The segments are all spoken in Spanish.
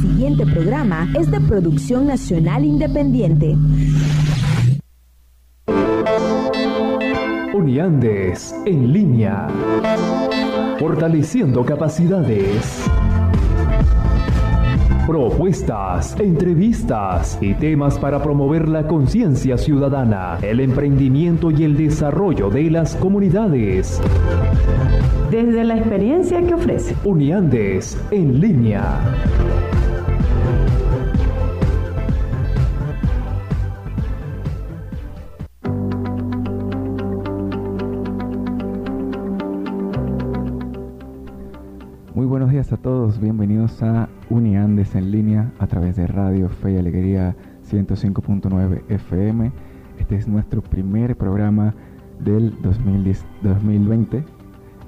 siguiente programa es de producción nacional independiente. Uniandes en línea. Fortaleciendo capacidades. Propuestas, entrevistas y temas para promover la conciencia ciudadana, el emprendimiento y el desarrollo de las comunidades. Desde la experiencia que ofrece. Uniandes en línea. Días a todos, bienvenidos a Uniandes en línea a través de Radio Fe y Alegría 105.9 FM. Este es nuestro primer programa del 2020,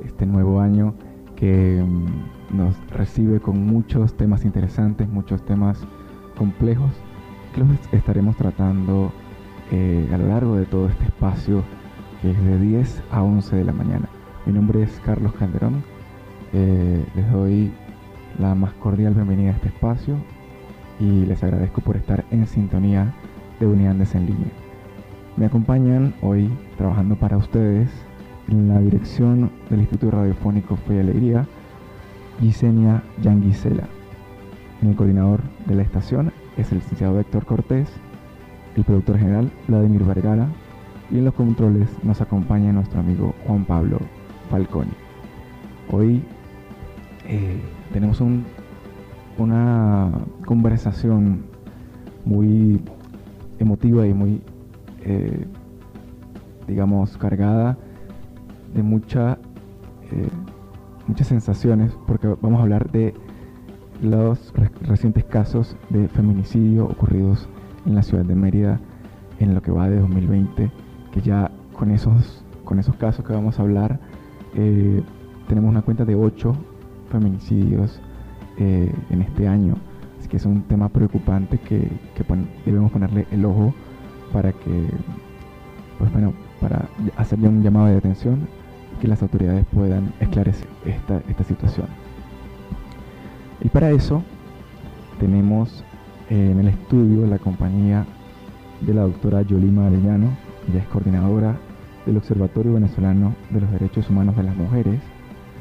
este nuevo año que mm, nos recibe con muchos temas interesantes, muchos temas complejos que los estaremos tratando eh, a lo largo de todo este espacio que es de 10 a 11 de la mañana. Mi nombre es Carlos Calderón eh, les doy la más cordial bienvenida a este espacio y les agradezco por estar en sintonía de Unidades en línea. Me acompañan hoy trabajando para ustedes en la dirección del Instituto Radiofónico Fe y Alegría, Gisenia Yanguisela. El coordinador de la estación es el licenciado Héctor Cortés, el productor general Vladimir Vergara y en los controles nos acompaña nuestro amigo Juan Pablo Falconi. Hoy eh, tenemos una conversación muy emotiva y muy, eh, digamos, cargada de mucha, eh, muchas sensaciones, porque vamos a hablar de los recientes casos de feminicidio ocurridos en la ciudad de Mérida en lo que va de 2020, que ya con esos, con esos casos que vamos a hablar, tenemos una cuenta de 8 feminicidios eh, en este año. Así que es un tema preocupante que, debemos ponerle el ojo para que, pues bueno, para hacerle un llamado de atención y que las autoridades puedan esclarecer esta, esta situación. Y para eso tenemos eh, en el estudio la compañía de la doctora Yolima Arellano, ella es coordinadora del Observatorio Venezolano de los Derechos Humanos de las Mujeres,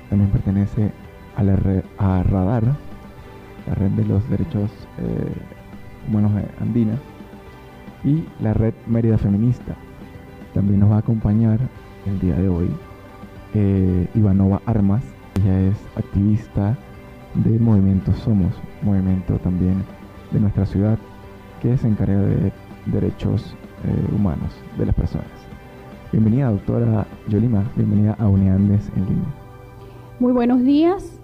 también pertenece a, la red, a Radar, la red de los derechos eh, humanos andina, y la red Mérida Feminista. También nos va a acompañar el día de hoy eh, Ivanova Armas, ella es activista del movimiento Somos, movimiento también de nuestra ciudad que se encarga de derechos eh, humanos de las personas. Bienvenida, doctora Yolima, bienvenida a Uniandes en línea. Muy buenos días,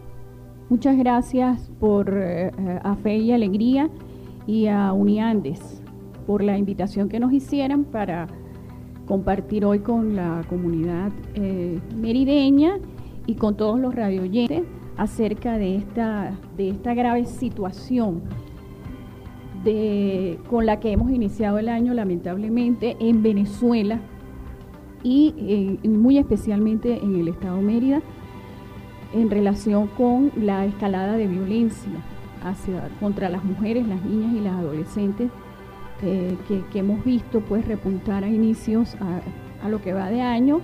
Muchas gracias por eh, a Fe y Alegría y a Uniandes por la invitación que nos hicieron para compartir hoy con la comunidad eh, merideña y con todos los radioyentes acerca de esta, de esta grave situación de, con la que hemos iniciado el año lamentablemente en Venezuela y eh, muy especialmente en el estado Mérida en relación con la escalada de violencia hacia, contra las mujeres, las niñas y las adolescentes eh, que, hemos visto pues repuntar a inicios a, lo que va de año.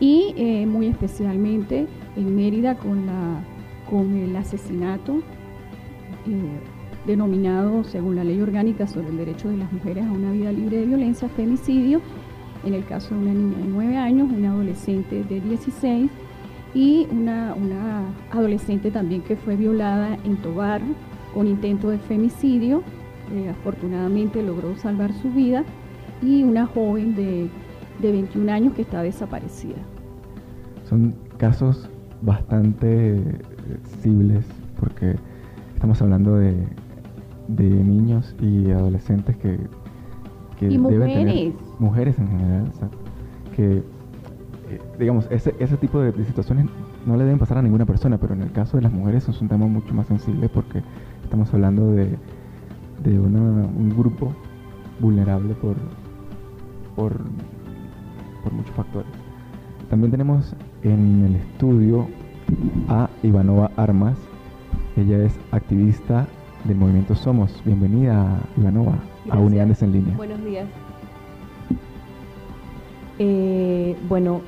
Y eh, muy especialmente en Mérida con, la, con el asesinato eh, denominado según la ley orgánica sobre el derecho de las mujeres a una vida libre de violencia, femicidio, en el caso de una niña de 9 años, una adolescente de 16 y una, adolescente también que fue violada en Tobar con intento de femicidio. Eh, afortunadamente logró salvar su vida y una joven de, 21 años que está desaparecida. Son casos bastante sensibles porque estamos hablando de, niños y adolescentes que, que y deben mujeres. tener mujeres en general, que eh, digamos, ese, ese tipo de, situaciones no le deben pasar a ninguna persona, pero en el caso de las mujeres es un tema mucho más sensible porque estamos hablando de, de un grupo vulnerable por, por, por muchos factores. También tenemos en el estudio a Ivanova Armas. Ella es activista del movimiento Somos. Bienvenida, Ivanova, a Unidades en Línea. Buenos días. Eh, bueno,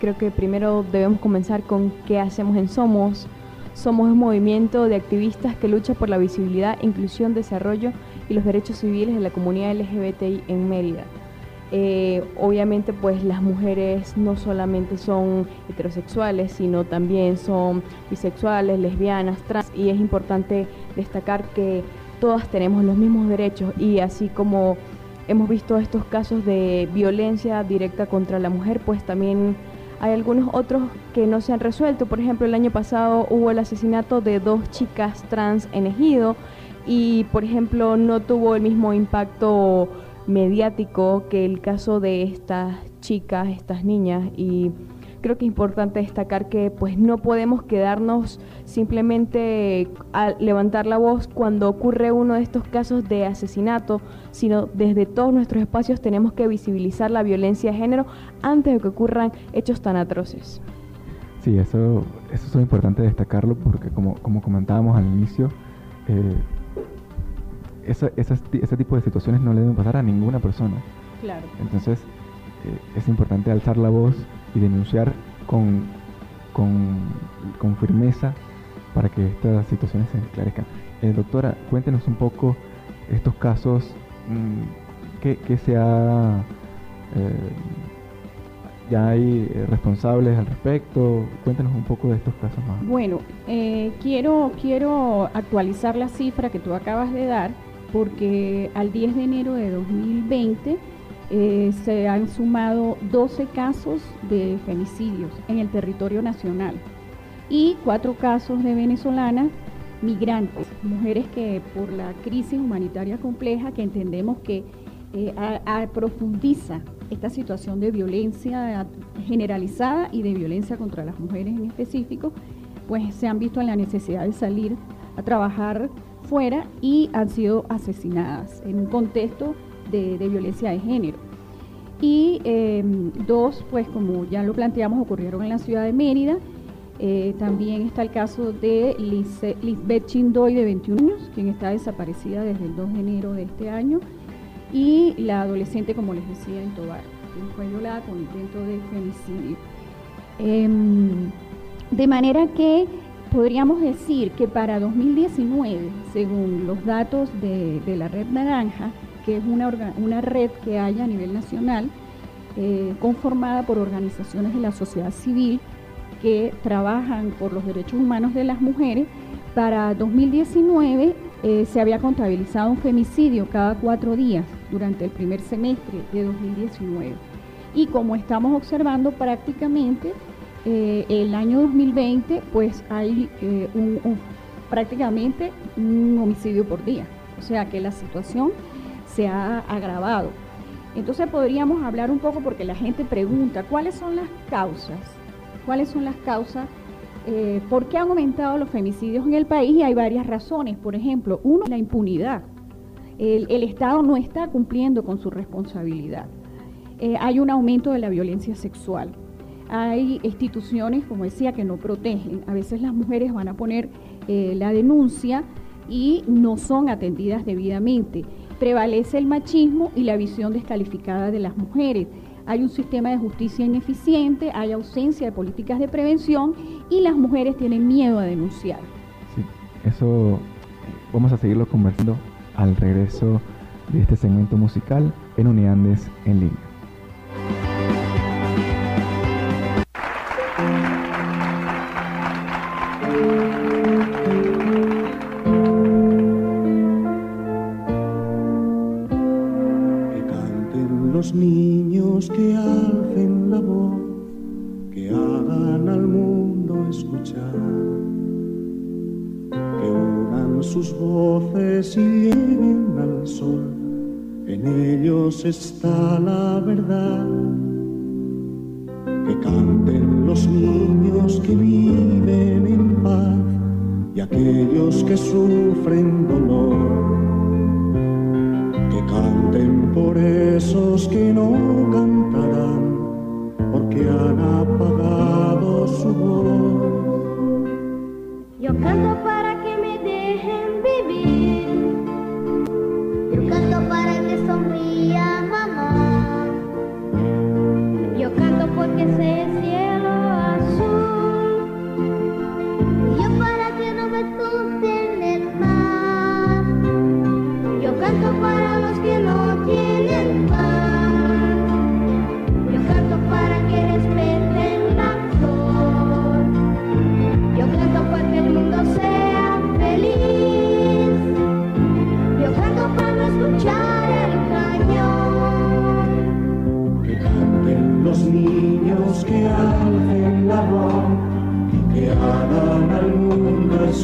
creo que primero debemos comenzar con qué hacemos en Somos. Somos un movimiento de activistas que lucha por la visibilidad, inclusión, desarrollo y los derechos civiles de la comunidad LGBTI en Mérida. Eh, obviamente pues las mujeres no solamente son heterosexuales, sino también son bisexuales, lesbianas, trans y es importante destacar que todas tenemos los mismos derechos y así como hemos visto estos casos de violencia directa contra la mujer, pues también hay algunos otros que no se han resuelto. Por ejemplo, el año pasado hubo el asesinato de dos chicas trans en Ejido y, por ejemplo, no tuvo el mismo impacto mediático que el caso de estas chicas, estas niñas y creo que es importante destacar que pues no podemos quedarnos simplemente a levantar la voz cuando ocurre uno de estos casos de asesinato, sino desde todos nuestros espacios tenemos que visibilizar la violencia de género antes de que ocurran hechos tan atroces. Sí, eso, eso es importante destacarlo porque como, como comentábamos al inicio, eh, ese tipo de situaciones no le deben pasar a ninguna persona. Claro. Entonces, eh, es importante alzar la voz y denunciar con, con, firmeza para que estas situaciones se esclarezcan. Eh, doctora, cuéntenos un poco estos casos mm, que, se ha... Eh, ya hay responsables al respecto. Cuéntenos un poco de estos casos más. Bueno, quiero, quiero actualizar la cifra que tú acabas de dar porque al 10 de enero de 2020 eh, se han sumado 12 casos de femicidios en el territorio nacional y cuatro casos de venezolanas migrantes, mujeres que por la crisis humanitaria compleja que entendemos que eh, profundiza esta situación de violencia generalizada y de violencia contra las mujeres en específico, pues se han visto en la necesidad de salir a trabajar fuera y han sido asesinadas en un contexto de, violencia de género. Y em, dos, pues como ya lo planteamos, ocurrieron en la ciudad de Mérida. Eh, también está el caso de Lisbeth Chindoy, de 21 años, quien está desaparecida desde el 2 de enero de este año. Y la adolescente, como les decía, en Tobar, quien fue violada con intento de femicidio. Em, de manera que podríamos decir que para 2019, según los datos de, la Red Naranja, que es una, una, red que hay a nivel nacional, eh, conformada por organizaciones de la sociedad civil que trabajan por los derechos humanos de las mujeres, para 2019 eh, se había contabilizado un femicidio cada cuatro días durante el primer semestre de 2019. Y como estamos observando prácticamente, eh, el año 2020 pues hay prácticamente un homicidio por día. O sea que la situación se ha agravado. Entonces podríamos hablar un poco porque la gente pregunta, ¿cuáles son las causas? ¿Cuáles son las causas? Eh, ¿Por qué han aumentado los femicidios en el país? Y hay varias razones. Por ejemplo, uno, la impunidad. El, Estado no está cumpliendo con su responsabilidad. hay un aumento de la violencia sexual hay instituciones, como decía, que no protegen. A veces las mujeres van a poner eh, la denuncia y no son atendidas debidamente. Prevalece el machismo y la visión descalificada de las mujeres. Hay un sistema de justicia ineficiente, hay ausencia de políticas de prevención y las mujeres tienen miedo a denunciar. Sí, eso vamos a seguirlo conversando al regreso de este segmento musical en Uniandes en línea. Está la verdad.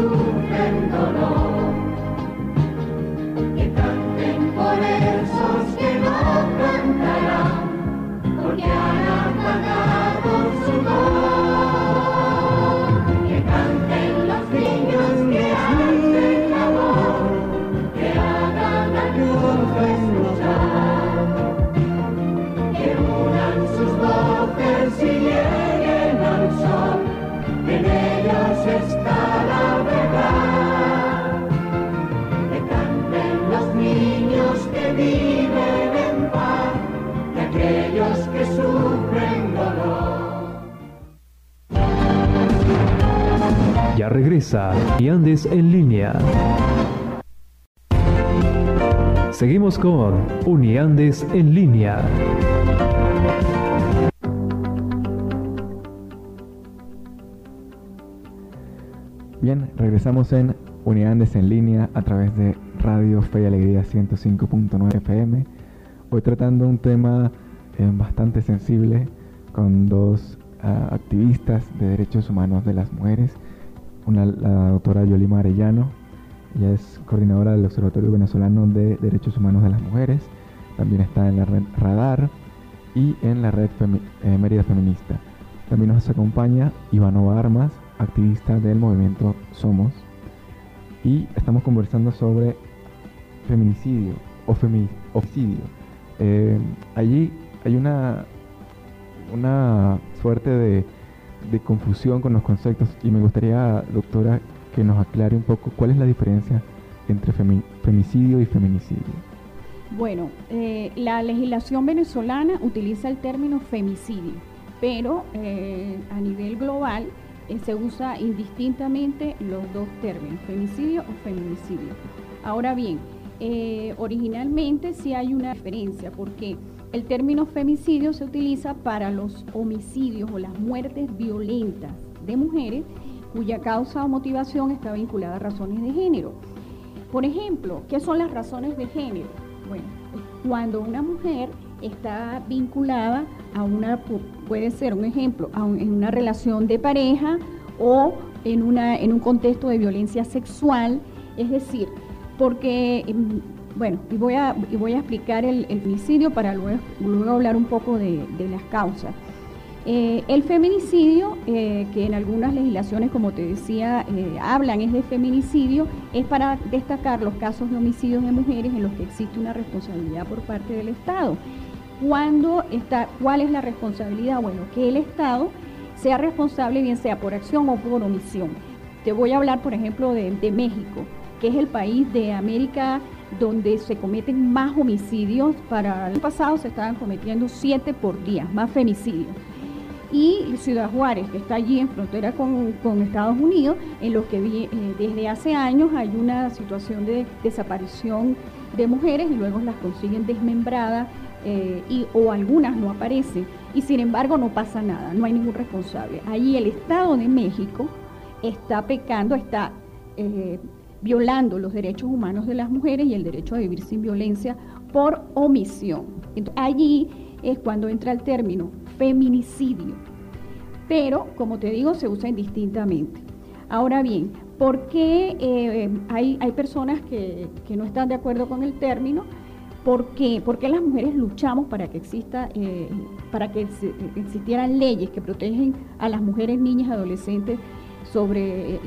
sufren dolor. Que canten por esos que no cantarán, porque hay Andes en línea. Seguimos con Uniandes en línea. Bien, regresamos en Uniandes en línea a través de Radio Fe y Alegría 105.9 FM. Hoy tratando un tema eh, bastante sensible con dos ah, activistas de derechos humanos de las mujeres la doctora Yolima Arellano. Ella es coordinadora del Observatorio Venezolano de Derechos Humanos de las Mujeres. También está en la red Radar y en la red eh, Mérida Feminista. También nos acompaña Ivanova Armas, activista del movimiento Somos. Y estamos conversando sobre feminicidio o femicidio. Eh, allí hay una, una suerte de de confusión con los conceptos y me gustaría, doctora, que nos aclare un poco cuál es la diferencia entre femicidio y feminicidio. Bueno, eh, la legislación venezolana utiliza el término femicidio, pero eh, a nivel global eh, se usa indistintamente los dos términos, femicidio o feminicidio. Ahora bien, originalmente sí hay una diferencia, porque el término femicidio se utiliza para los homicidios o las muertes violentas de mujeres cuya causa o motivación está vinculada a razones de género. Por ejemplo, ¿qué son las razones de género? Bueno, cuando una mujer está vinculada a una, puede ser un ejemplo, en una relación de pareja o en, una, en un contexto de violencia sexual, es decir, porque bueno, y voy a, voy a explicar el, femicidio para luego, luego, hablar un poco de, las causas. Eh, el feminicidio, eh, que en algunas legislaciones, como te decía, eh, hablan es de feminicidio, es para destacar los casos de homicidios de mujeres en los que existe una responsabilidad por parte del Estado. ¿cuándo está, ¿cuál es la responsabilidad? Bueno, que el Estado sea responsable, bien sea por acción o por omisión. Te voy a hablar, por ejemplo, de, de México, que es el país de América donde se cometen más homicidios. Para el pasado se estaban cometiendo siete por día, más femicidios. Y Ciudad Juárez, que está allí en frontera con, Estados Unidos, en los que eh, desde hace años hay una situación de desaparición de mujeres y luego las consiguen desmembradas eh, y, o algunas no aparecen. Y sin embargo no pasa nada, no hay ningún responsable. Allí el Estado de México está pecando, está eh, violando los derechos humanos de las mujeres y el derecho a vivir sin violencia por omisión. allí es cuando entra el término feminicidio. Pero, como te digo, se usa indistintamente. Ahora bien, ¿por qué eh, hay, hay, personas que, no están de acuerdo con el término? ¿Por qué? Las mujeres luchamos para que exista, eh, para que existieran leyes que protegen a las mujeres, niñas, adolescentes sobre eh,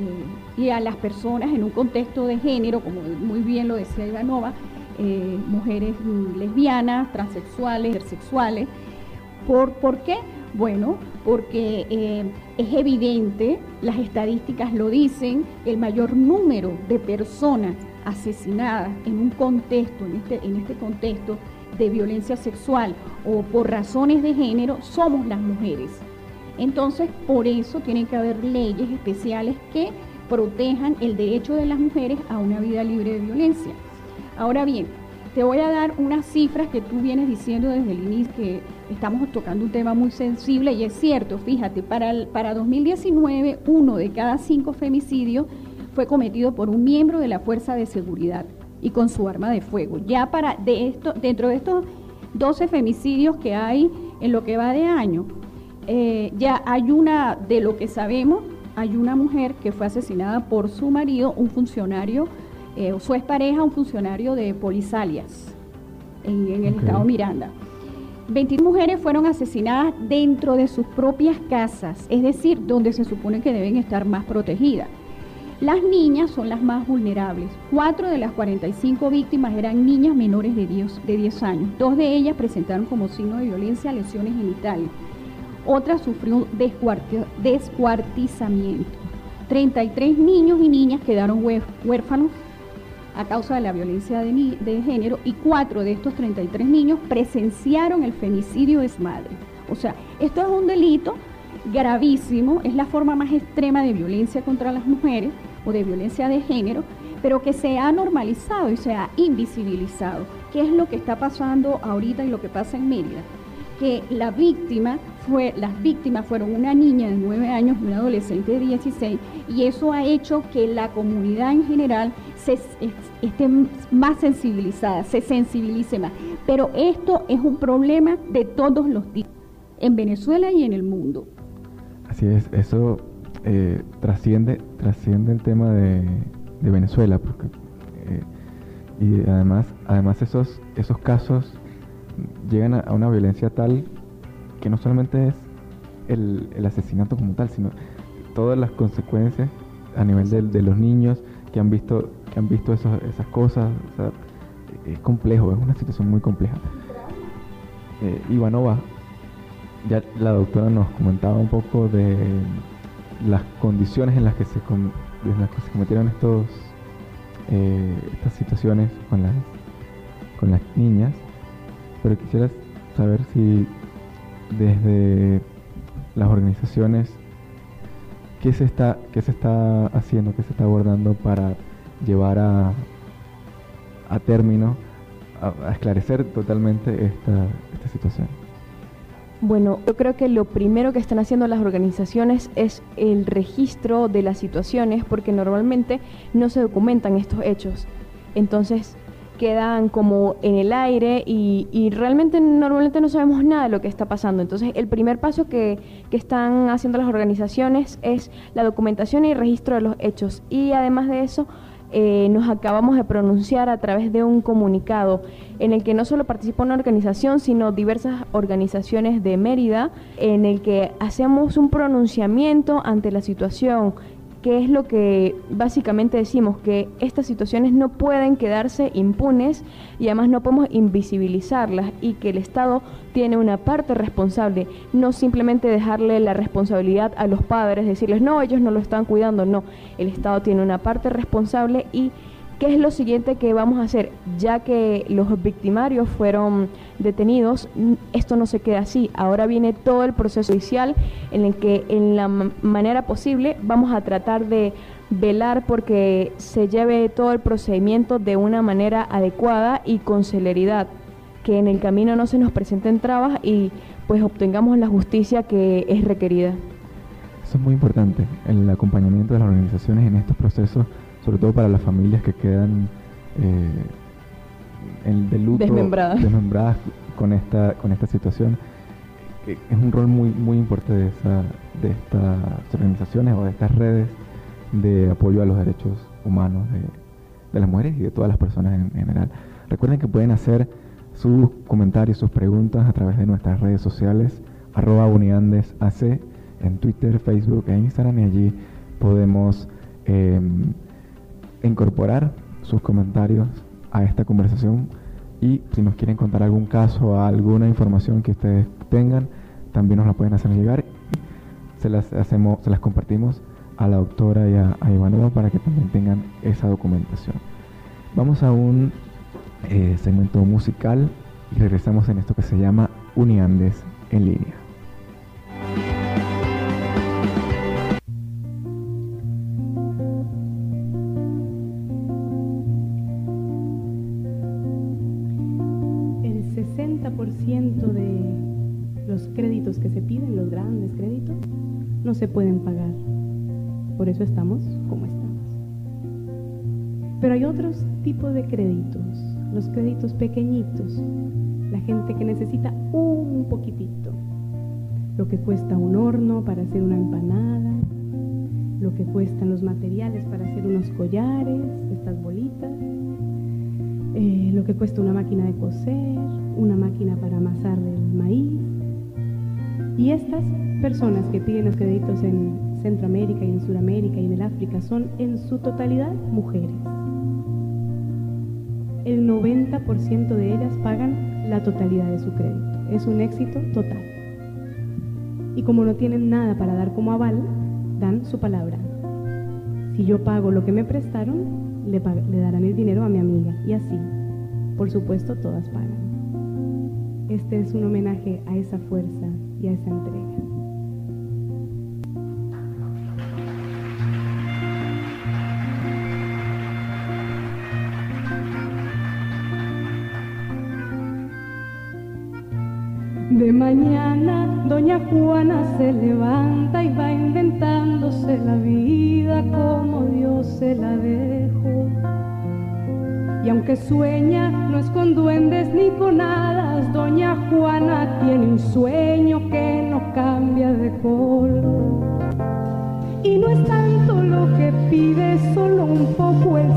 y a las personas en un contexto de género, como muy bien lo decía Ivanova, eh, mujeres lesbianas, transexuales, intersexuales. ¿Por, ¿Por qué? Bueno, porque eh, es evidente, las estadísticas lo dicen, el mayor número de personas asesinadas en un contexto, en este, en este contexto de violencia sexual o por razones de género, somos las mujeres. Entonces, por eso tienen que haber leyes especiales que protejan el derecho de las mujeres a una vida libre de violencia. Ahora bien, te voy a dar unas cifras que tú vienes diciendo desde el inicio que estamos tocando un tema muy sensible y es cierto, fíjate, para, para 2019 uno de cada cinco femicidios fue cometido por un miembro de la fuerza de seguridad y con su arma de fuego. Ya para de esto, dentro de estos 12 femicidios que hay en lo que va de año, eh, ya hay una, de lo que sabemos, hay una mujer que fue asesinada por su marido, un funcionario, eh, su expareja, un funcionario de Polisalias, en, el estado Miranda. 21 mujeres fueron asesinadas dentro de sus propias casas, es decir, donde se supone que deben estar más protegidas. Las niñas son las más vulnerables. Cuatro de las 45 víctimas eran niñas menores de 10, de 10 años. Dos de ellas presentaron como signo de violencia lesiones genitales. Otra sufrió descuartizamiento. 33 niños y niñas quedaron huérfanos a causa de la violencia de, género y cuatro de estos 33 niños presenciaron el femicidio de su madre. O sea, esto es un delito gravísimo, es la forma más extrema de violencia contra las mujeres o de violencia de género, pero que se ha normalizado y se ha invisibilizado. ¿Qué es lo que está pasando ahorita y lo que pasa en Mérida? Que la víctima fue, las víctimas fueron una niña de 9 años y un adolescente de 16, y eso ha hecho que la comunidad en general se, esté más sensibilizada, se sensibilice más. Pero esto es un problema de todos los días, en Venezuela y en el mundo. Así es, eso eh, trasciende, trasciende el tema de, Venezuela, porque, eh, y además, además esos, esos casos llegan a una violencia tal que no solamente es el, asesinato como tal, sino todas las consecuencias a nivel de, los niños que han visto que han visto esas, cosas. es complejo, es una situación muy compleja. Eh, Ivanova, ya la doctora nos comentaba un poco de las condiciones en las que se, cometieron estos eh, estas situaciones con las con las niñas, pero quisiera saber si desde las organizaciones, ¿qué se está, qué se está haciendo, qué se está abordando para llevar a, a término, a, esclarecer totalmente esta, esta situación? Bueno, yo creo que lo primero que están haciendo las organizaciones es el registro de las situaciones porque normalmente no se documentan estos hechos. Entonces, quedan como en el aire y, realmente normalmente no sabemos nada de lo que está pasando. Entonces el primer paso que, están haciendo las organizaciones es la documentación y registro de los hechos. Y además de eso, eh, nos acabamos de pronunciar a través de un comunicado en el que no solo participa una organización, sino diversas organizaciones de Mérida, en el que hacemos un pronunciamiento ante la situación que es lo que básicamente decimos, que estas situaciones no pueden quedarse impunes y además no podemos invisibilizarlas y que el Estado tiene una parte responsable, no simplemente dejarle la responsabilidad a los padres, decirles, no, ellos no lo están cuidando, no, el Estado tiene una parte responsable y ¿Qué es lo siguiente que vamos a hacer? Ya que los victimarios fueron detenidos, esto no se queda así. Ahora viene todo el proceso judicial en el que en la manera posible vamos a tratar de velar porque se lleve todo el procedimiento de una manera adecuada y con celeridad, que en el camino no se nos presenten trabas y pues obtengamos la justicia que es requerida. Eso es muy importante, el acompañamiento de las organizaciones en estos procesos sobre todo para las familias que quedan eh, en, de luto, desmembradas. con esta, con esta situación. Es un rol muy, muy importante de, esa, de estas organizaciones o de estas redes de apoyo a los derechos humanos de, de las mujeres y de todas las personas en, general. Recuerden que pueden hacer sus comentarios, sus preguntas a través de nuestras redes sociales, arroba uniandesac, en Twitter, Facebook e Instagram, y allí podemos eh, incorporar sus comentarios a esta conversación y si nos quieren contar algún caso alguna información que ustedes tengan, también nos la pueden hacer llegar. Se las hacemos, se las compartimos a la doctora y a, Ivanova para que también tengan esa documentación. Vamos a un eh, segmento musical y regresamos en esto que se llama Uniandes en línea. Personas que piden los créditos en Centroamérica y en Sudamérica y en el África son en su totalidad mujeres. El 90% de ellas pagan la totalidad de su crédito. Es un éxito total. Y como no tienen nada para dar como aval, dan su palabra. Si yo pago lo que me prestaron, le, le darán el dinero a mi amiga. Y así, por supuesto, todas pagan. Este es un homenaje a esa fuerza y a esa entrega. Doña Juana se levanta y va inventándose la vida como Dios se la dejó. Y aunque sueña, no es con duendes ni con hadas, doña Juana tiene un sueño que no cambia de color. Y no es tanto lo que pide, solo un poco el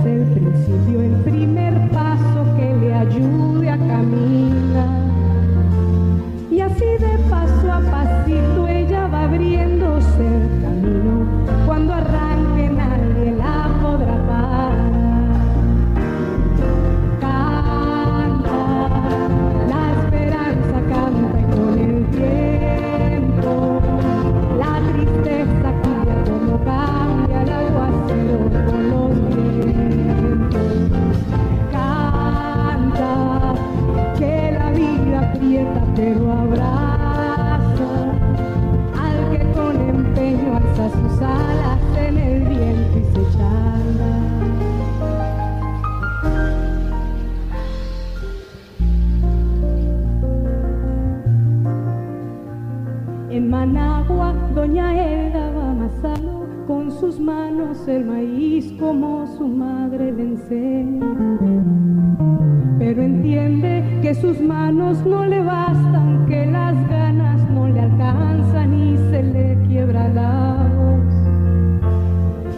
sus manos el maíz como su madre le pero entiende que sus manos no le bastan, que las ganas no le alcanzan y se le quiebra la voz.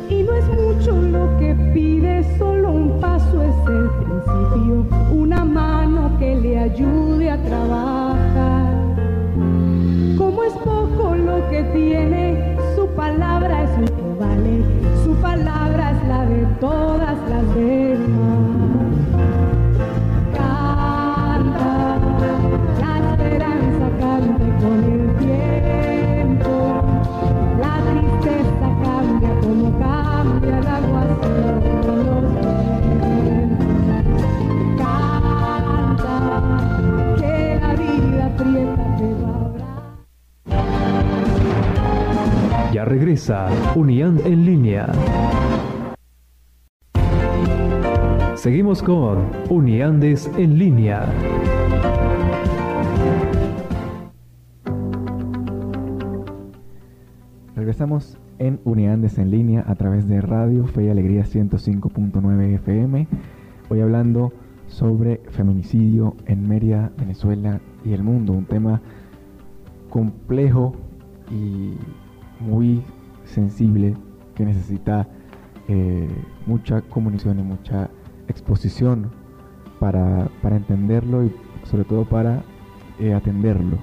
Y no es mucho lo que pide, solo un paso es el principio, una mano que le ayude a trabajar. Como es poco lo que tiene, su palabra es su palabra es la de todas las veces. Regresa Unián en línea. Seguimos con Uniandes en línea. Regresamos en Uniandes en línea a través de Radio Fe y Alegría 105.9 FM. Hoy hablando sobre feminicidio en Mérida, Venezuela y el mundo, un tema complejo y muy sensible que necesita eh, mucha comunicación y mucha exposición para, entenderlo y sobre todo para eh, atenderlo.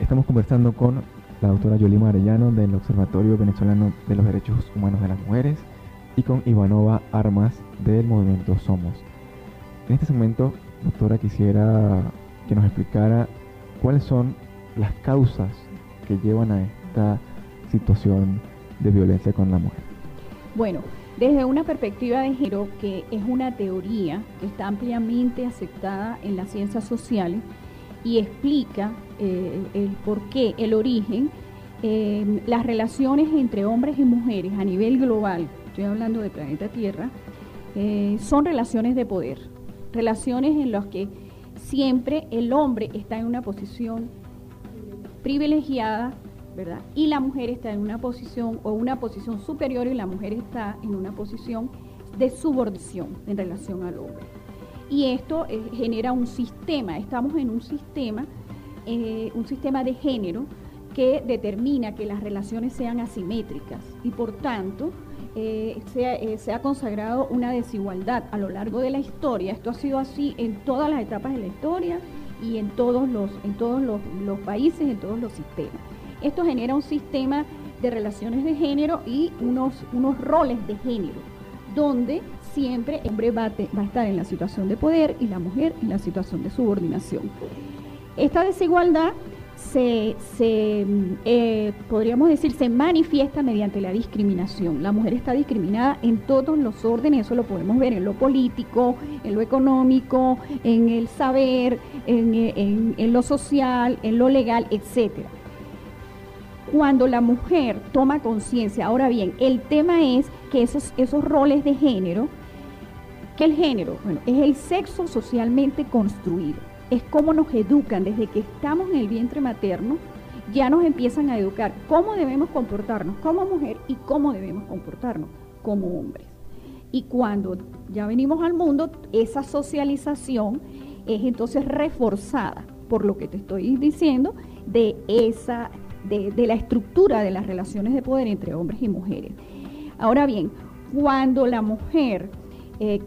Estamos conversando con la doctora Yolima Arellano del Observatorio Venezolano de los Derechos Humanos de las Mujeres y con Ivanova Armas del movimiento Somos. En este segmento, doctora, quisiera que nos explicara cuáles son las causas que llevan a esta situación de violencia con la mujer. Bueno, desde una perspectiva de género, que es una teoría que está ampliamente aceptada en las ciencias sociales y explica eh, el por qué, el origen, eh, las relaciones entre hombres y mujeres a nivel global, estoy hablando de planeta Tierra, eh, son relaciones de poder, relaciones en las que siempre el hombre está en una posición privilegiada Y la mujer está en una posición o una posición superior y la mujer está en una posición de subordinación en relación al hombre. Y esto eh, genera un sistema, estamos en un sistema, eh, un sistema de género que determina que las relaciones sean asimétricas y por tanto eh, se, ha consagrado una desigualdad a lo largo de la historia. Esto ha sido así en todas las etapas de la historia y en todos los, en todos los países, en todos los sistemas. Esto genera un sistema de relaciones de género y unos, unos roles de género, donde siempre el hombre va, a estar en la situación de poder y la mujer en la situación de subordinación. Esta desigualdad se, eh, podríamos decir, se manifiesta mediante la discriminación. La mujer está discriminada en todos los órdenes, eso lo podemos ver en lo político, en lo económico, en el saber, en, lo social, en lo legal, etcétera cuando la mujer toma conciencia. Ahora bien, el tema es que esos, esos roles de género, que el género, bueno, es el sexo socialmente construido. Es como nos educan desde que estamos en el vientre materno, ya nos empiezan a educar cómo debemos comportarnos como mujer y cómo debemos comportarnos como hombres. Y cuando ya venimos al mundo, esa socialización es entonces reforzada por lo que te estoy diciendo de esa de, la estructura de las relaciones de poder entre hombres y mujeres. Ahora bien, cuando la mujer eh,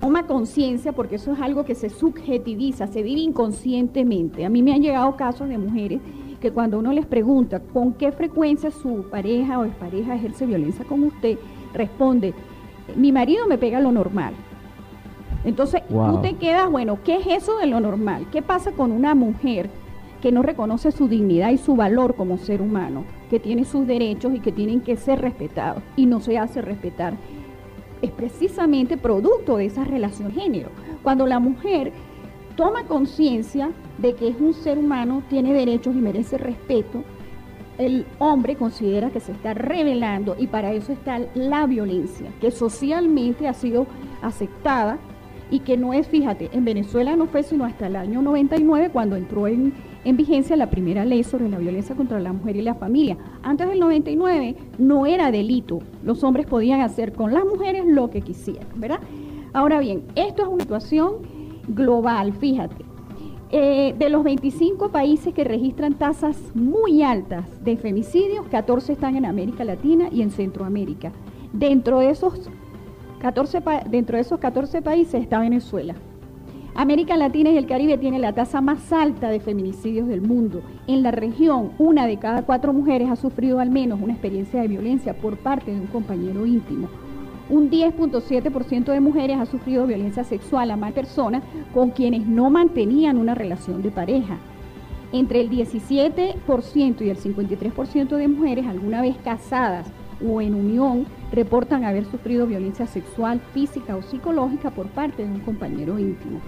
toma conciencia, porque eso es algo que se subjetiviza, se vive inconscientemente. A mí me han llegado casos de mujeres que cuando uno les pregunta con qué frecuencia su pareja o expareja ejerce violencia con usted, responde, mi marido me pega lo normal. Entonces tú te quedas, bueno, ¿qué es eso de lo normal? ¿Qué pasa con una mujer que no reconoce su dignidad y su valor como ser humano, que tiene sus derechos y que tienen que ser respetados y no se hace respetar. Es precisamente producto de esa relación género. Cuando la mujer toma conciencia de que es un ser humano, tiene derechos y merece respeto, el hombre considera que se está revelando y para eso está la violencia, que socialmente ha sido aceptada y que no es, fíjate, en Venezuela no fue sino hasta el año 99 cuando entró en, en vigencia la primera ley sobre la violencia contra la mujer y la familia. Antes del 99 no era delito, los hombres podían hacer con las mujeres lo que quisieran, ¿verdad? Ahora bien, esto es una situación global, fíjate. Eh, de los 25 países que registran tasas muy altas de femicidios, 14 están en América Latina y en Centroamérica. Dentro de esos 14, dentro de esos 14 países está Venezuela. América Latina y el Caribe tiene la tasa más alta de feminicidios del mundo. En la región, una de cada cuatro mujeres ha sufrido al menos una experiencia de violencia por parte de un compañero íntimo. Un 10.7% de mujeres ha sufrido violencia sexual a más personas con quienes no mantenían una relación de pareja. Entre el 17% y el 53% de mujeres alguna vez casadas o en unión reportan haber sufrido violencia sexual, física o psicológica por parte de un compañero íntimo.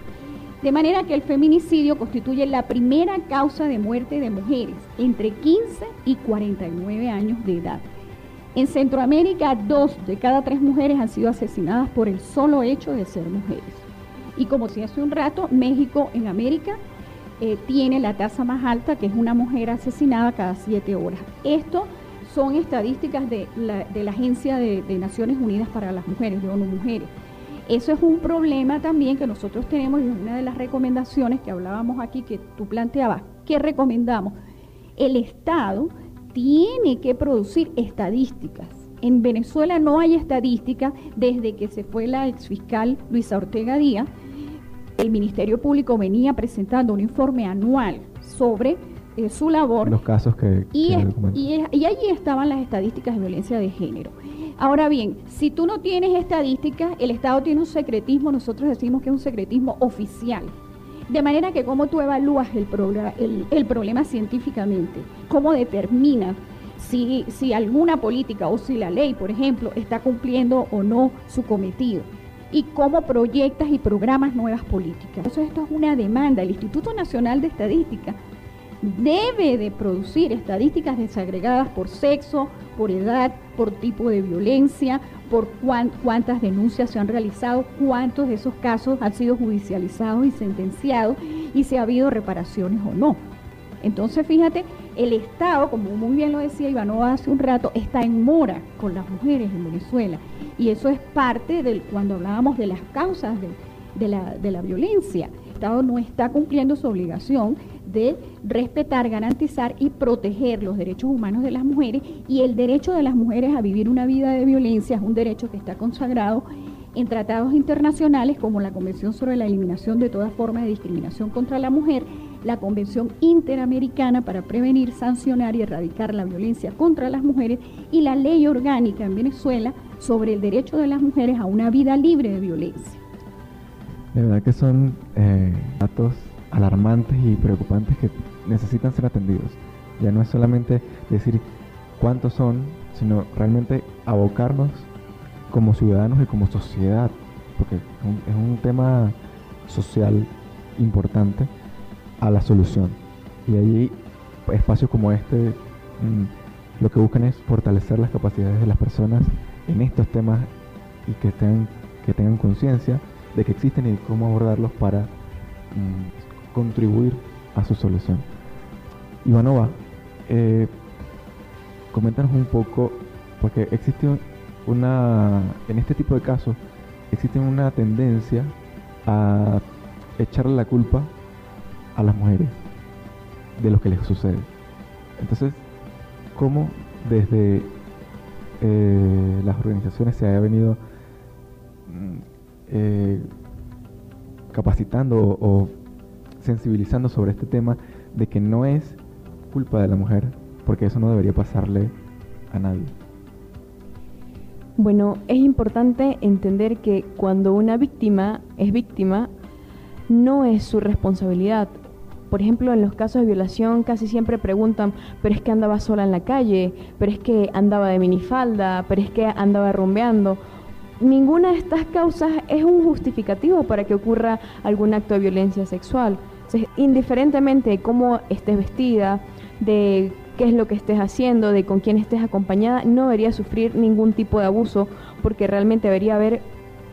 De manera que el feminicidio constituye la primera causa de muerte de mujeres entre 15 y 49 años de edad. En Centroamérica, dos de cada tres mujeres han sido asesinadas por el solo hecho de ser mujeres. Y como si hace un rato, México en América eh, tiene la tasa más alta, que es una mujer asesinada cada siete horas. Esto son estadísticas de la, Agencia de, de, Naciones Unidas para las Mujeres, de ONU Mujeres. Eso es un problema también que nosotros tenemos y es una de las recomendaciones que hablábamos aquí que tú planteabas. ¿Qué recomendamos? El Estado tiene que producir estadísticas. En Venezuela no hay estadísticas desde que se fue la exfiscal Luisa Ortega Díaz. El Ministerio Público venía presentando un informe anual sobre eh, su labor. Los casos que... Y, y, y allí estaban las estadísticas de violencia de género. Ahora bien, si tú no tienes estadísticas, el Estado tiene un secretismo, nosotros decimos que es un secretismo oficial. De manera que cómo tú evalúas el, el, problema científicamente, cómo determinas si, si alguna política o si la ley, por ejemplo, está cumpliendo o no su cometido y cómo proyectas y programas nuevas políticas. Eso esto es una demanda. El Instituto Nacional de Estadística debe de producir estadísticas desagregadas por sexo, por edad, por tipo de violencia, por cuántas denuncias se han realizado, cuántos de esos casos han sido judicializados y sentenciados y si ha habido reparaciones o no. Entonces, fíjate, el Estado, como muy bien lo decía Ivanova hace un rato, está en mora con las mujeres en Venezuela. Y eso es parte de cuando hablábamos de las causas de, la, de la violencia. El Estado no está cumpliendo su obligación de respetar, garantizar y proteger los derechos humanos de las mujeres y el derecho de las mujeres a vivir una vida de violencia es un derecho que está consagrado en tratados internacionales como la Convención sobre la Eliminación de toda forma de discriminación contra la mujer, la Convención Interamericana para prevenir, sancionar y erradicar la violencia contra las mujeres y la Ley Orgánica en Venezuela sobre el derecho de las mujeres a una vida libre de violencia. De verdad que son eh, datos alarmantes y preocupantes que necesitan ser atendidos. Ya no es solamente decir cuántos son, sino realmente abocarnos como ciudadanos y como sociedad, porque es un tema social importante a la solución. Y allí espacios como este mm, lo que buscan es fortalecer las capacidades de las personas en estos temas y que tengan, conciencia de que existen y cómo abordarlos para mm, contribuir a su solución. Ivanova, eh, coméntanos un poco, porque existe una, en este tipo de casos, existe una tendencia a echarle la culpa a las mujeres de lo que les sucede. Entonces, ¿cómo desde eh, las organizaciones se haya venido mm, eh, capacitando o sensibilizando sobre este tema de que no es culpa de la mujer, porque eso no debería pasarle a nadie. Bueno, es importante entender que cuando una víctima es víctima, no es su responsabilidad. Por ejemplo, en los casos de violación casi siempre preguntan, pero es que andaba sola en la calle, pero es que andaba de minifalda, pero es que andaba rumbeando. Ninguna de estas causas es un justificativo para que ocurra algún acto de violencia sexual indiferentemente de cómo estés vestida, de qué es lo que estés haciendo, de con quién estés acompañada, no debería sufrir ningún tipo de abuso porque realmente debería haber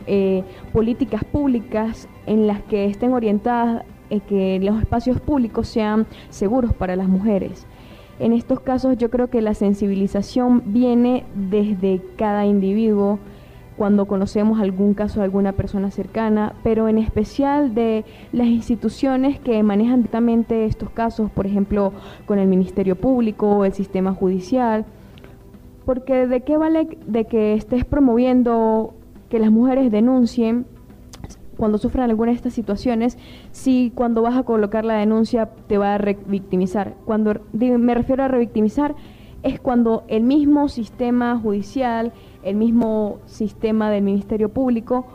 eh, políticas públicas en las que estén orientadas eh, que los espacios públicos sean seguros para las mujeres. En estos casos yo creo que la sensibilización viene desde cada individuo, cuando conocemos algún caso de alguna persona cercana, pero en especial de las instituciones que manejan directamente estos casos, por ejemplo, con el Ministerio Público o el sistema judicial, porque de qué vale de que estés promoviendo que las mujeres denuncien cuando sufran alguna de estas situaciones, si cuando vas a colocar la denuncia te va a revictimizar. Cuando me refiero a revictimizar es cuando el mismo sistema judicial, el mismo sistema del Ministerio Público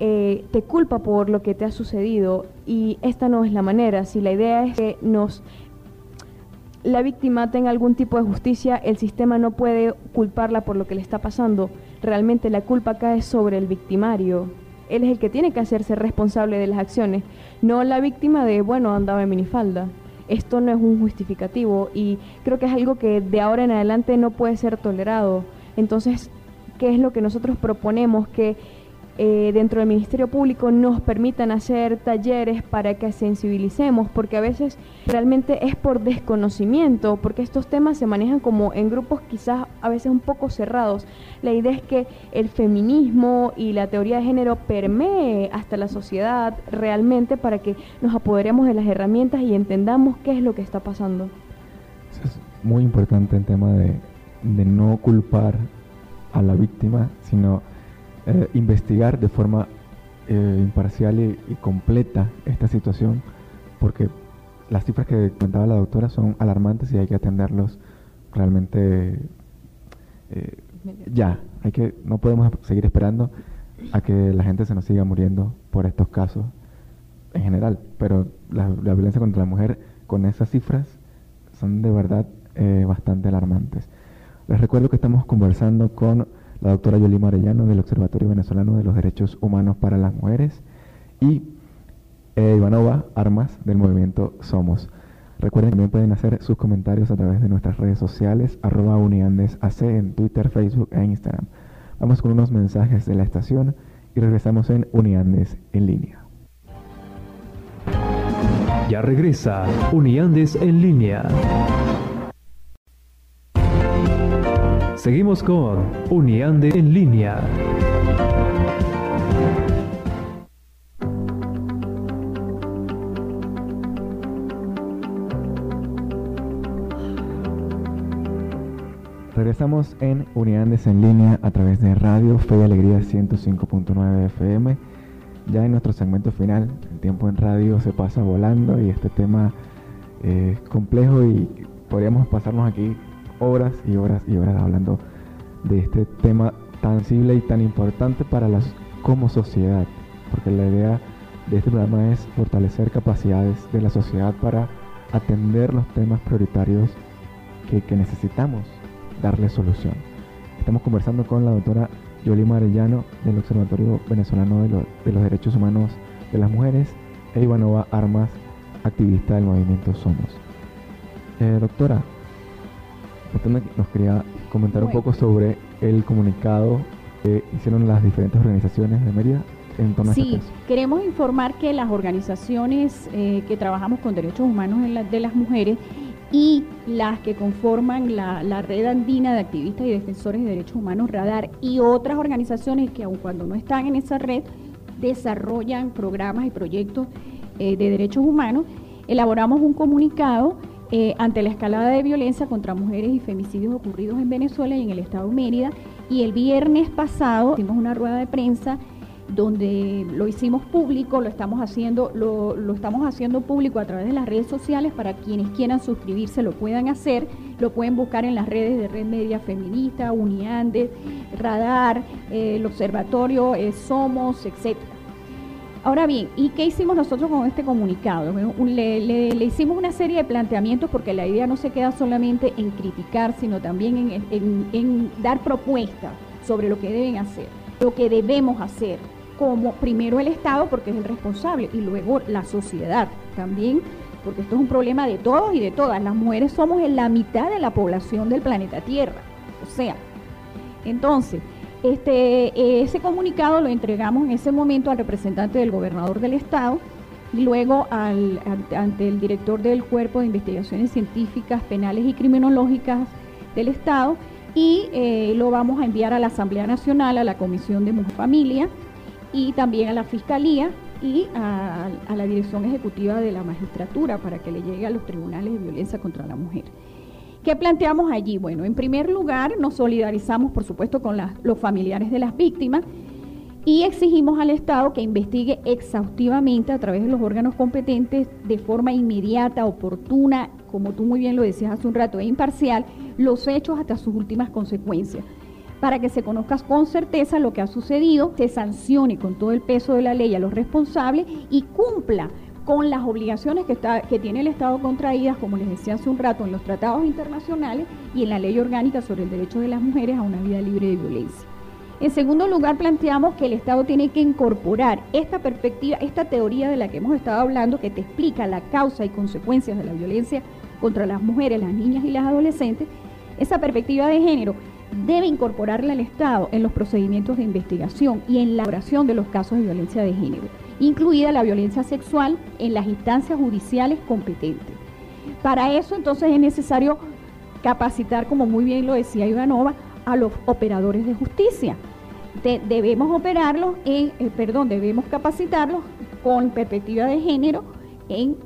eh, te culpa por lo que te ha sucedido y esta no es la manera. Si la idea es que nos la víctima tenga algún tipo de justicia, el sistema no puede culparla por lo que le está pasando. Realmente la culpa cae sobre el victimario. él es el que tiene que hacerse responsable de las acciones, no la víctima de, bueno, andaba en minifalda. Esto no es un justificativo y creo que es algo que de ahora en adelante no puede ser tolerado. Entonces, ¿qué es lo que nosotros proponemos? Que eh, dentro del Ministerio Público nos permitan hacer talleres para que sensibilicemos, porque a veces realmente es por desconocimiento, porque estos temas se manejan como en grupos quizás a veces un poco cerrados. La idea es que el feminismo y la teoría de género permee hasta la sociedad realmente para que nos apoderemos de las herramientas y entendamos qué es lo que está pasando. Es muy importante el tema de, de no culpar a la víctima, sino eh, investigar de forma eh, imparcial y, completa esta situación, porque las cifras que comentaba la doctora son alarmantes y hay que atenderlos realmente eh, ya. Hay que, no podemos seguir esperando a que la gente se nos siga muriendo por estos casos en general, pero la, la violencia contra la mujer con esas cifras son de verdad bastante alarmantes. Les recuerdo que estamos conversando con la doctora Yolima Arellano del Observatorio Venezolano de los Derechos Humanos para las Mujeres y eh, Ivanova Armas del movimiento Somos. Recuerden que también pueden hacer sus comentarios a través de nuestras redes sociales, arroba uniandesac en Twitter, Facebook e Instagram. Vamos con unos mensajes de la estación y regresamos en Uniandes en línea. Ya regresa Uniandes en línea. Seguimos con Uniande en línea. Regresamos en Uniandes en línea a través de Radio Fe y Alegría 105.9 FM. Ya en nuestro segmento final, el tiempo en radio se pasa volando y este tema es complejo y podríamos pasarnos aquí horas y horas y horas hablando de este tema tan sensible y tan importante para las como sociedad, porque la idea de este programa es fortalecer capacidades de la sociedad para atender los temas prioritarios que, necesitamos darle solución. Estamos conversando con la doctora Yolima Arellano del Observatorio Venezolano de, los Derechos Humanos de las Mujeres e Ivanova Armas, activista del movimiento Somos. Eh, doctora, Usted nos quería comentar un poco sobre el comunicado que hicieron las diferentes organizaciones de Mérida en torno sí, a Sí, queremos informar que las organizaciones eh, que trabajamos con derechos humanos de las mujeres y las que conforman la, red andina de activistas y defensores de derechos humanos, Radar, y otras organizaciones que aun cuando no están en esa red, desarrollan programas y proyectos eh, de derechos humanos, elaboramos un comunicado eh, ante la escalada de violencia contra mujeres y femicidios ocurridos en Venezuela y en el estado de Mérida. Y el viernes pasado hicimos una rueda de prensa donde lo hicimos público, lo estamos haciendo, lo, estamos haciendo público a través de las redes sociales para quienes quieran suscribirse lo puedan hacer, lo pueden buscar en las redes de Red Media Feminista, Uniandes, Radar, eh, el Observatorio eh, Somos, etcétera. Ahora bien, ¿y qué hicimos nosotros con este comunicado? le, hicimos una serie de planteamientos porque la idea no se queda solamente en criticar, sino también en, dar propuestas sobre lo que deben hacer, lo que debemos hacer, como primero el Estado, porque es el responsable, y luego la sociedad también, porque esto es un problema de todos y de todas. Las mujeres somos en la mitad de la población del planeta Tierra. O sea, entonces, este, ese comunicado lo entregamos en ese momento al representante del gobernador del estado y luego al, ante el director del Cuerpo de Investigaciones Científicas, Penales y Criminológicas del Estado y eh, lo vamos a enviar a la Asamblea Nacional, a la Comisión de Mujer Familia y también a la Fiscalía y a la Dirección Ejecutiva de la Magistratura para que le llegue a los tribunales de violencia contra la mujer. ¿Qué planteamos allí? Bueno, en primer lugar, nos solidarizamos, por supuesto, con los familiares de las víctimas y exigimos al Estado que investigue exhaustivamente a través de los órganos competentes de forma inmediata, oportuna, como tú muy bien lo decías hace un rato, e imparcial, los hechos hasta sus últimas consecuencias para que se conozca con certeza lo que ha sucedido, se sancione con todo el peso de la ley a los responsables y cumpla con las obligaciones que, está, que tiene el Estado contraídas, como les decía hace un rato, en los tratados internacionales y en la ley orgánica sobre el derecho de las mujeres a una vida libre de violencia. En segundo lugar, planteamos que el Estado tiene que incorporar esta perspectiva, esta teoría de la que hemos estado hablando, que te explica la causa y consecuencias de la violencia contra las mujeres, las niñas y las adolescentes, esa perspectiva de género debe incorporarla al Estado en los procedimientos de investigación y en la elaboración de los casos de violencia de género, incluida la violencia sexual en las instancias judiciales competentes. Para eso entonces es necesario capacitar, como muy bien lo decía Ivanova, a los operadores de justicia. debemos operarlos en, eh, perdón, debemos capacitarlos con perspectiva de género en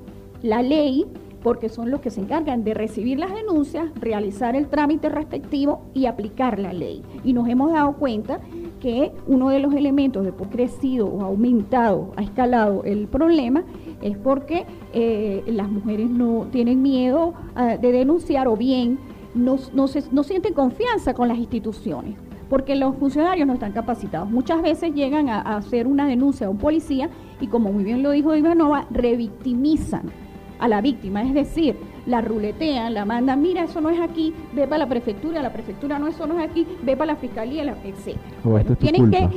la ley porque son los que se encargan de recibir las denuncias, realizar el trámite respectivo y aplicar la ley. Y nos hemos dado cuenta que uno de los elementos de por crecido o aumentado, ha escalado el problema, es porque eh, las mujeres no tienen miedo ah, de denunciar o bien no, sienten confianza con las instituciones porque los funcionarios no están capacitados. Muchas veces llegan a, a, hacer una denuncia a un policía y como muy bien lo dijo Ivanova, revictimizan a la víctima, es decir, la ruletean, la mandan, mira, eso no es aquí, ve para la prefectura, la prefectura no, eso no es aquí, ve para la fiscalía, etc. O esto Tienen que,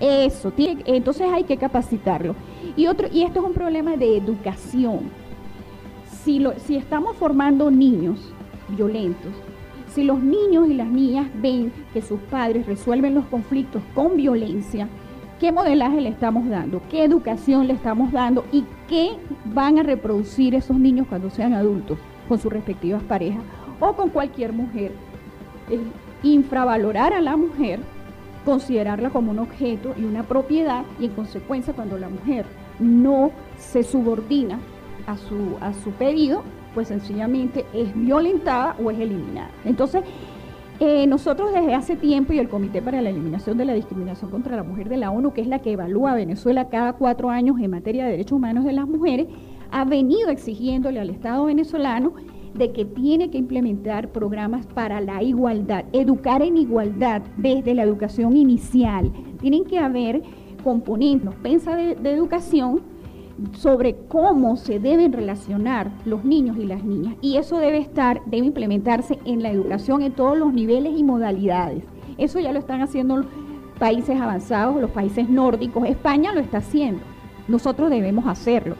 eso, tiene, entonces hay que capacitarlo. Y, otro, y esto es un problema de educación. Si, lo, si estamos formando niños violentos, si los niños y las niñas ven que sus padres resuelven los conflictos con violencia, qué modelaje le estamos dando, qué educación le estamos dando y qué van a reproducir esos niños cuando sean adultos con sus respectivas parejas o con cualquier mujer. infravalorar a la mujer, considerarla como un objeto y una propiedad y en consecuencia cuando la mujer no se subordina a su, a su pedido, pues sencillamente es violentada o es eliminada. Entonces, eh, nosotros desde hace tiempo y el Comité para la Eliminación de la Discriminación contra la Mujer de la ONU, que es la que evalúa a Venezuela cada cuatro años en materia de derechos humanos de las mujeres, ha venido exigiéndole al Estado venezolano de que tiene que implementar programas para la igualdad, educar en igualdad desde la educación inicial. Tienen que haber componentes, pensa de educación sobre cómo se deben relacionar los niños y las niñas. Y eso debe estar, debe implementarse en la educación en todos los niveles y modalidades. Eso ya lo están haciendo los países avanzados, los países nórdicos. España lo está haciendo. Nosotros debemos hacerlo.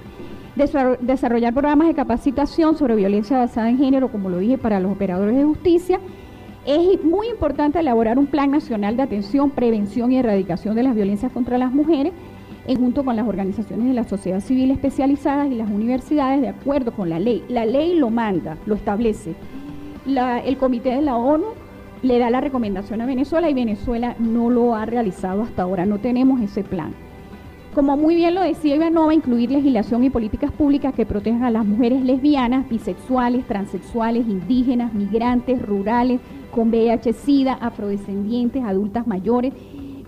Desarrollar programas de capacitación sobre violencia basada en género, como lo dije, para los operadores de justicia. Es muy importante elaborar un plan nacional de atención, prevención y erradicación de las violencias contra las mujeres junto con las organizaciones de la sociedad civil especializadas y las universidades de acuerdo con la ley. La ley lo manda, lo establece. el comité de la ONU le da la recomendación a Venezuela y Venezuela no lo ha realizado hasta ahora, no tenemos ese plan. Como muy bien lo decía Ivanova, incluir legislación y políticas públicas que protejan a las mujeres lesbianas, bisexuales, transexuales, indígenas, migrantes, rurales, con VIH-Sida, afrodescendientes, adultas mayores,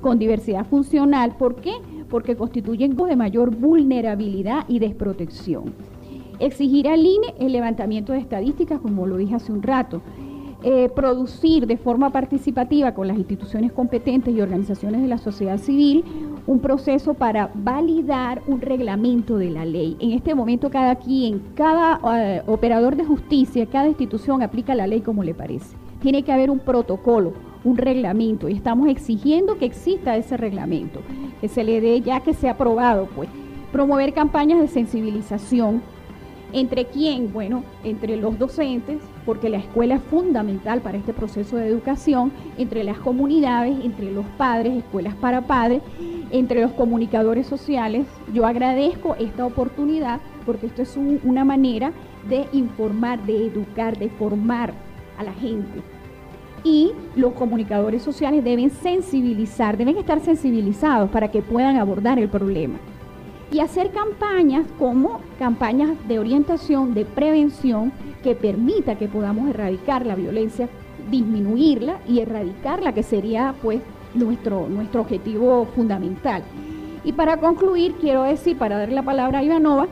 con diversidad funcional. ¿Por qué? Porque constituyen de mayor vulnerabilidad y desprotección. Exigir al INE el levantamiento de estadísticas, como lo dije hace un rato. Eh, producir de forma participativa con las instituciones competentes y organizaciones de la sociedad civil un proceso para validar un reglamento de la ley. En este momento cada quien, cada eh, operador de justicia, cada institución aplica la ley como le parece. Tiene que haber un protocolo, un reglamento y estamos exigiendo que exista ese reglamento, que se le dé ya que sea aprobado, pues. Promover campañas de sensibilización. ¿Entre quién? Bueno, entre los docentes, porque la escuela es fundamental para este proceso de educación, entre las comunidades, entre los padres, escuelas para padres, entre los comunicadores sociales. Yo agradezco esta oportunidad porque esto es una manera de informar, de educar, de formar a la gente y los comunicadores sociales deben sensibilizar, deben estar sensibilizados para que puedan abordar el problema. Y hacer campañas como campañas de orientación, de prevención, que permita que podamos erradicar la violencia, disminuirla y erradicarla, que sería pues nuestro, nuestro objetivo fundamental. Y para concluir, quiero decir, para darle la palabra a Ivanova,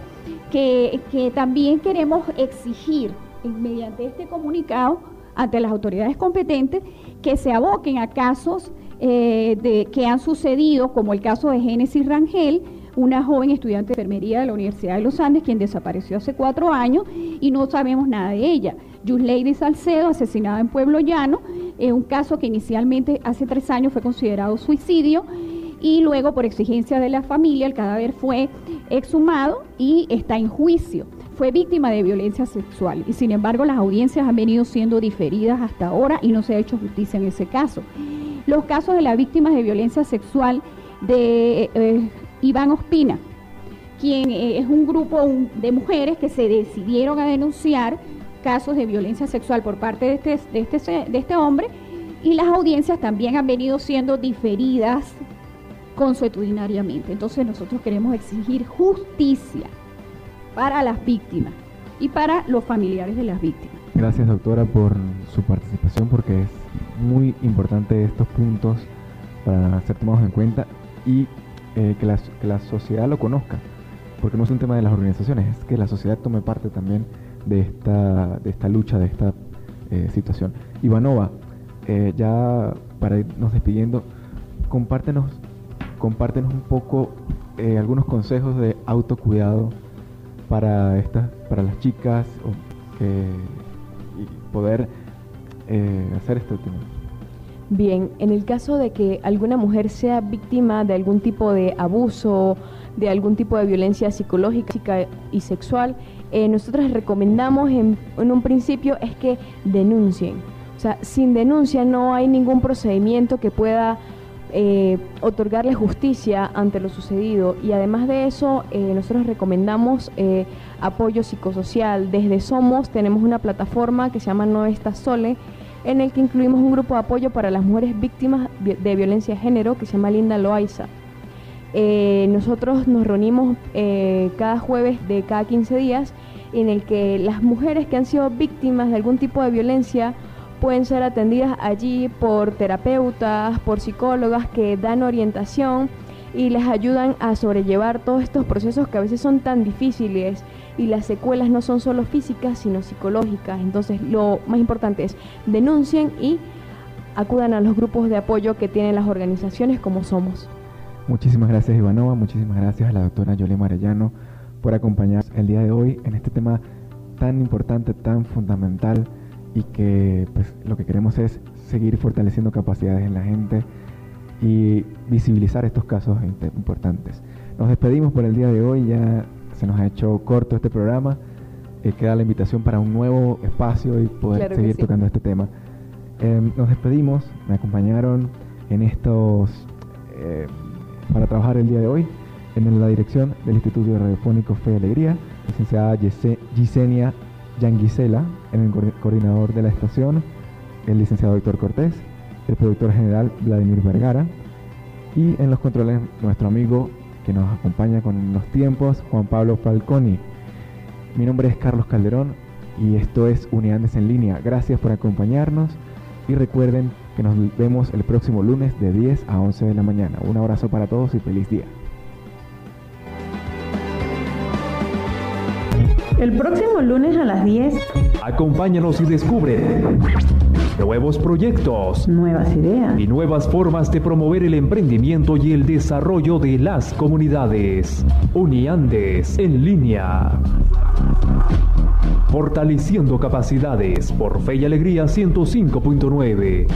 que, que también queremos exigir mediante este comunicado ante las autoridades competentes que se aboquen a casos eh, de, que han sucedido, como el caso de Génesis Rangel, una joven estudiante de enfermería de la Universidad de los Andes, quien desapareció hace cuatro años y no sabemos nada de ella. Lady Salcedo, asesinada en Pueblo Llano, eh, un caso que inicialmente hace tres años fue considerado suicidio y luego por exigencia de la familia el cadáver fue exhumado y está en juicio. Fue víctima de violencia sexual y sin embargo las audiencias han venido siendo diferidas hasta ahora y no se ha hecho justicia en ese caso. Los casos de las víctimas de violencia sexual de eh, Iván Ospina, quien eh, es un grupo de mujeres que se decidieron a denunciar casos de violencia sexual por parte de este, de este, de este hombre y las audiencias también han venido siendo diferidas consuetudinariamente. Entonces nosotros queremos exigir justicia para las víctimas y para los familiares de las víctimas. Gracias doctora por su participación porque es muy importante estos puntos para ser tomados en cuenta y eh, que, la, que la sociedad lo conozca, porque no es un tema de las organizaciones, es que la sociedad tome parte también de esta, de esta lucha, de esta eh, situación. Ivanova, eh, ya para irnos despidiendo, compártenos compártenos un poco algunos consejos de autocuidado para estas, para las chicas y poder eh, hacer este tema. Bien, en el caso de que alguna mujer sea víctima de algún tipo de abuso, de algún tipo de violencia psicológica y sexual, eh, nosotros recomendamos en, en un principio es que denuncien. O sea, sin denuncia no hay ningún procedimiento que pueda eh, otorgarle justicia ante lo sucedido y además de eso eh, nosotros recomendamos eh, apoyo psicosocial. Desde Somos tenemos una plataforma que se llama No Estás Sole en el que incluimos un grupo de apoyo para las mujeres víctimas de violencia de género que se llama Linda Loaiza. nosotros nos reunimos cada jueves de cada 15 días en el que las mujeres que han sido víctimas de algún tipo de violencia pueden ser atendidas allí por terapeutas, por psicólogas que dan orientación y les ayudan a sobrellevar todos estos procesos que a veces son tan difíciles y las secuelas no son solo físicas sino psicológicas. Entonces lo más importante es denuncien y acudan a los grupos de apoyo que tienen las organizaciones como somos. Muchísimas gracias Ivanova, muchísimas gracias a la doctora Yoli Marellano por acompañarnos el día de hoy en este tema tan importante, tan fundamental y que pues, lo que queremos es seguir fortaleciendo capacidades en la gente y visibilizar estos casos importantes. Nos despedimos por el día de hoy, ya se nos ha hecho corto este programa, eh, queda la invitación para un nuevo espacio y poder seguir tocando este tema. Em, nos despedimos, me acompañaron en estos, eh, para trabajar el día de hoy, en la dirección del Instituto Radiofónico Fe y Alegría, licenciada Gisenia Yanguisela, el coordinador de la estación, el licenciado Héctor Cortés, el productor general Vladimir Vergara y en los controles nuestro amigo que nos acompaña con los tiempos, Juan Pablo Falconi. Mi nombre es Carlos Calderón y esto es Unidades en línea. Gracias por acompañarnos y recuerden que nos vemos el próximo lunes de 10 a 11 de la mañana. Un abrazo para todos y feliz día. El próximo lunes a las 10. Acompáñanos y descubre nuevos proyectos, nuevas ideas y nuevas formas de promover el emprendimiento y el desarrollo de las comunidades. Uniandes en línea. Fortaleciendo capacidades por Fe y Alegría 105.9.